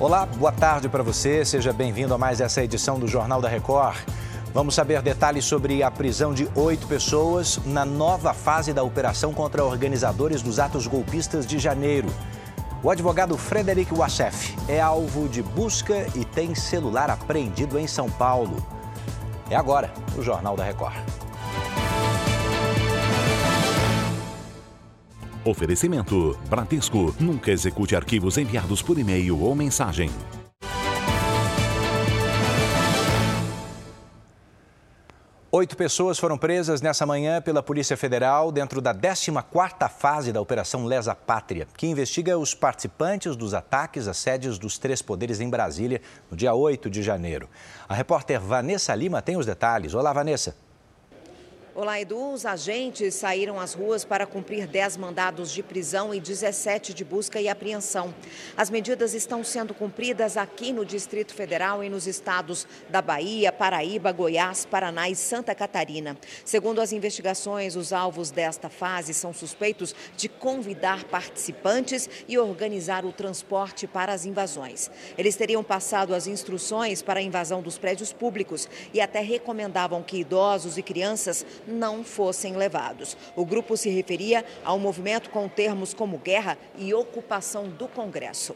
Olá, boa tarde para você. Seja bem-vindo a mais essa edição do Jornal da Record. Vamos saber detalhes sobre a prisão de oito pessoas na nova fase da operação contra organizadores dos atos golpistas de janeiro. O advogado Frederic Wassef é alvo de busca e tem celular apreendido em São Paulo. É agora, o Jornal da Record. Oferecimento: Bradesco. Nunca execute arquivos enviados por e-mail ou mensagem. Oito pessoas foram presas nessa manhã pela Polícia Federal dentro da 14ª fase da Operação Lesa Pátria, que investiga os participantes dos ataques às sedes dos três poderes em Brasília no dia 8 de janeiro. A repórter Vanessa Lima tem os detalhes. Olá, Vanessa. Olá, Edu. Os agentes saíram às ruas para cumprir 10 mandados de prisão e 17 de busca e apreensão. As medidas estão sendo cumpridas aqui no Distrito Federal e nos estados da Bahia, Paraíba, Goiás, Paraná e Santa Catarina. Segundo as investigações, os alvos desta fase são suspeitos de convidar participantes e organizar o transporte para as invasões. Eles teriam passado as instruções para a invasão dos prédios públicos e até recomendavam que idosos e crianças não fossem levados. O grupo se referia ao movimento com termos como guerra e ocupação do Congresso.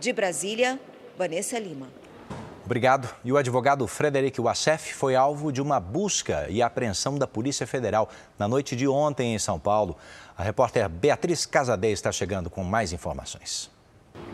De Brasília, Vanessa Lima. Obrigado. E o advogado Frederic Wassef foi alvo de uma busca e apreensão da Polícia Federal na noite de ontem em São Paulo. A repórter Beatriz Casadei está chegando com mais informações.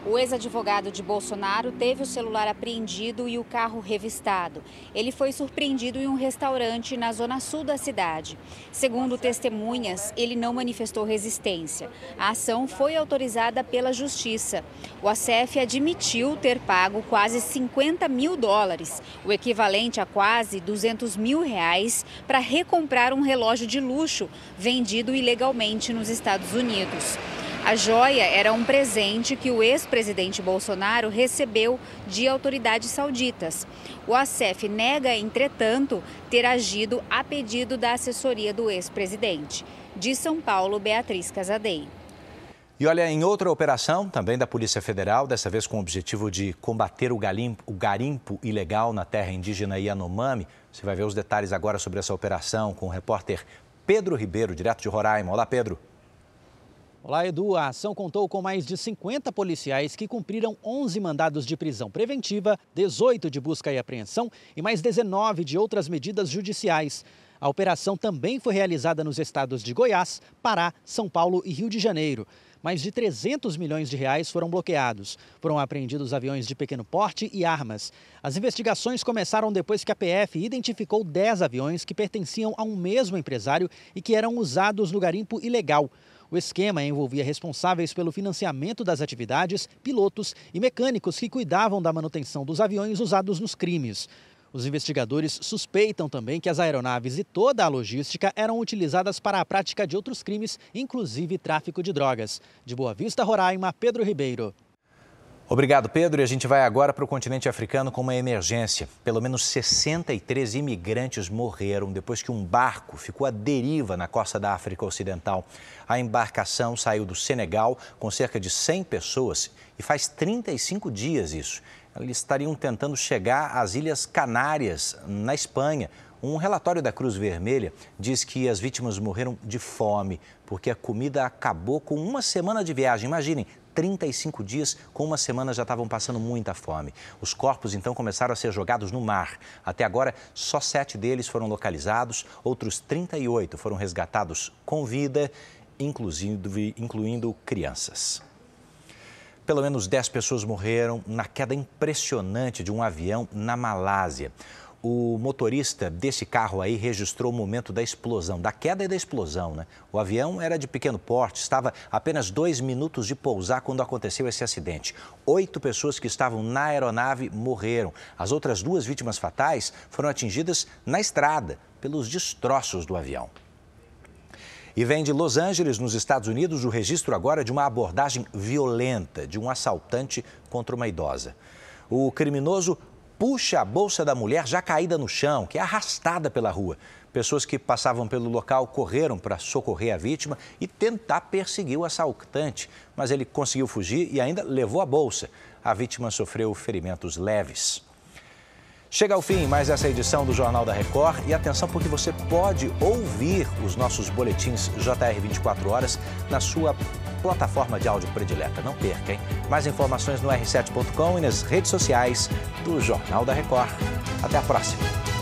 O ex-advogado de Bolsonaro teve o celular apreendido e o carro revistado. Ele foi surpreendido em um restaurante na zona sul da cidade. Segundo testemunhas, ele não manifestou resistência. A ação foi autorizada pela Justiça. O ACF admitiu ter pago quase 50 mil dólares, o equivalente a quase 200 mil reais, para recomprar um relógio de luxo vendido ilegalmente nos Estados Unidos. A joia era um presente que o ex-presidente Bolsonaro recebeu de autoridades sauditas. O ACF nega, entretanto, ter agido a pedido da assessoria do ex-presidente. De São Paulo, Beatriz Casadei. E olha, em outra operação, também da Polícia Federal, dessa vez com o objetivo de combater o, galimpo, o garimpo ilegal na terra indígena Yanomami. Você vai ver os detalhes agora sobre essa operação com o repórter Pedro Ribeiro, direto de Roraima. Olá, Pedro. Olá, Edu. A ação contou com mais de 50 policiais que cumpriram 11 mandados de prisão preventiva, 18 de busca e apreensão e mais 19 de outras medidas judiciais. A operação também foi realizada nos estados de Goiás, Pará, São Paulo e Rio de Janeiro. Mais de 300 milhões de reais foram bloqueados. Foram apreendidos aviões de pequeno porte e armas. As investigações começaram depois que a PF identificou 10 aviões que pertenciam a um mesmo empresário e que eram usados no garimpo ilegal. O esquema envolvia responsáveis pelo financiamento das atividades, pilotos e mecânicos que cuidavam da manutenção dos aviões usados nos crimes. Os investigadores suspeitam também que as aeronaves e toda a logística eram utilizadas para a prática de outros crimes, inclusive tráfico de drogas. De Boa Vista, Roraima, Pedro Ribeiro. Obrigado, Pedro. E a gente vai agora para o continente africano com uma emergência. Pelo menos 63 imigrantes morreram depois que um barco ficou à deriva na costa da África Ocidental. A embarcação saiu do Senegal com cerca de 100 pessoas e faz 35 dias isso. Eles estariam tentando chegar às Ilhas Canárias, na Espanha. Um relatório da Cruz Vermelha diz que as vítimas morreram de fome, porque a comida acabou com uma semana de viagem. Imaginem, 35 dias, com uma semana já estavam passando muita fome. Os corpos então começaram a ser jogados no mar. Até agora, só sete deles foram localizados, outros 38 foram resgatados com vida, inclusive, incluindo crianças. Pelo menos 10 pessoas morreram na queda impressionante de um avião na Malásia o motorista desse carro aí registrou o momento da explosão, da queda e da explosão, né? O avião era de pequeno porte, estava apenas dois minutos de pousar quando aconteceu esse acidente. Oito pessoas que estavam na aeronave morreram. As outras duas vítimas fatais foram atingidas na estrada pelos destroços do avião. E vem de Los Angeles, nos Estados Unidos, o registro agora de uma abordagem violenta de um assaltante contra uma idosa. O criminoso puxa a bolsa da mulher já caída no chão, que é arrastada pela rua. Pessoas que passavam pelo local correram para socorrer a vítima e tentar perseguir o assaltante, mas ele conseguiu fugir e ainda levou a bolsa. A vítima sofreu ferimentos leves. Chega ao fim mais essa edição do Jornal da Record e atenção porque você pode ouvir os nossos boletins JR 24 horas na sua plataforma de áudio predileta. Não perca, hein? Mais informações no r7.com e nas redes sociais do Jornal da Record. Até a próxima.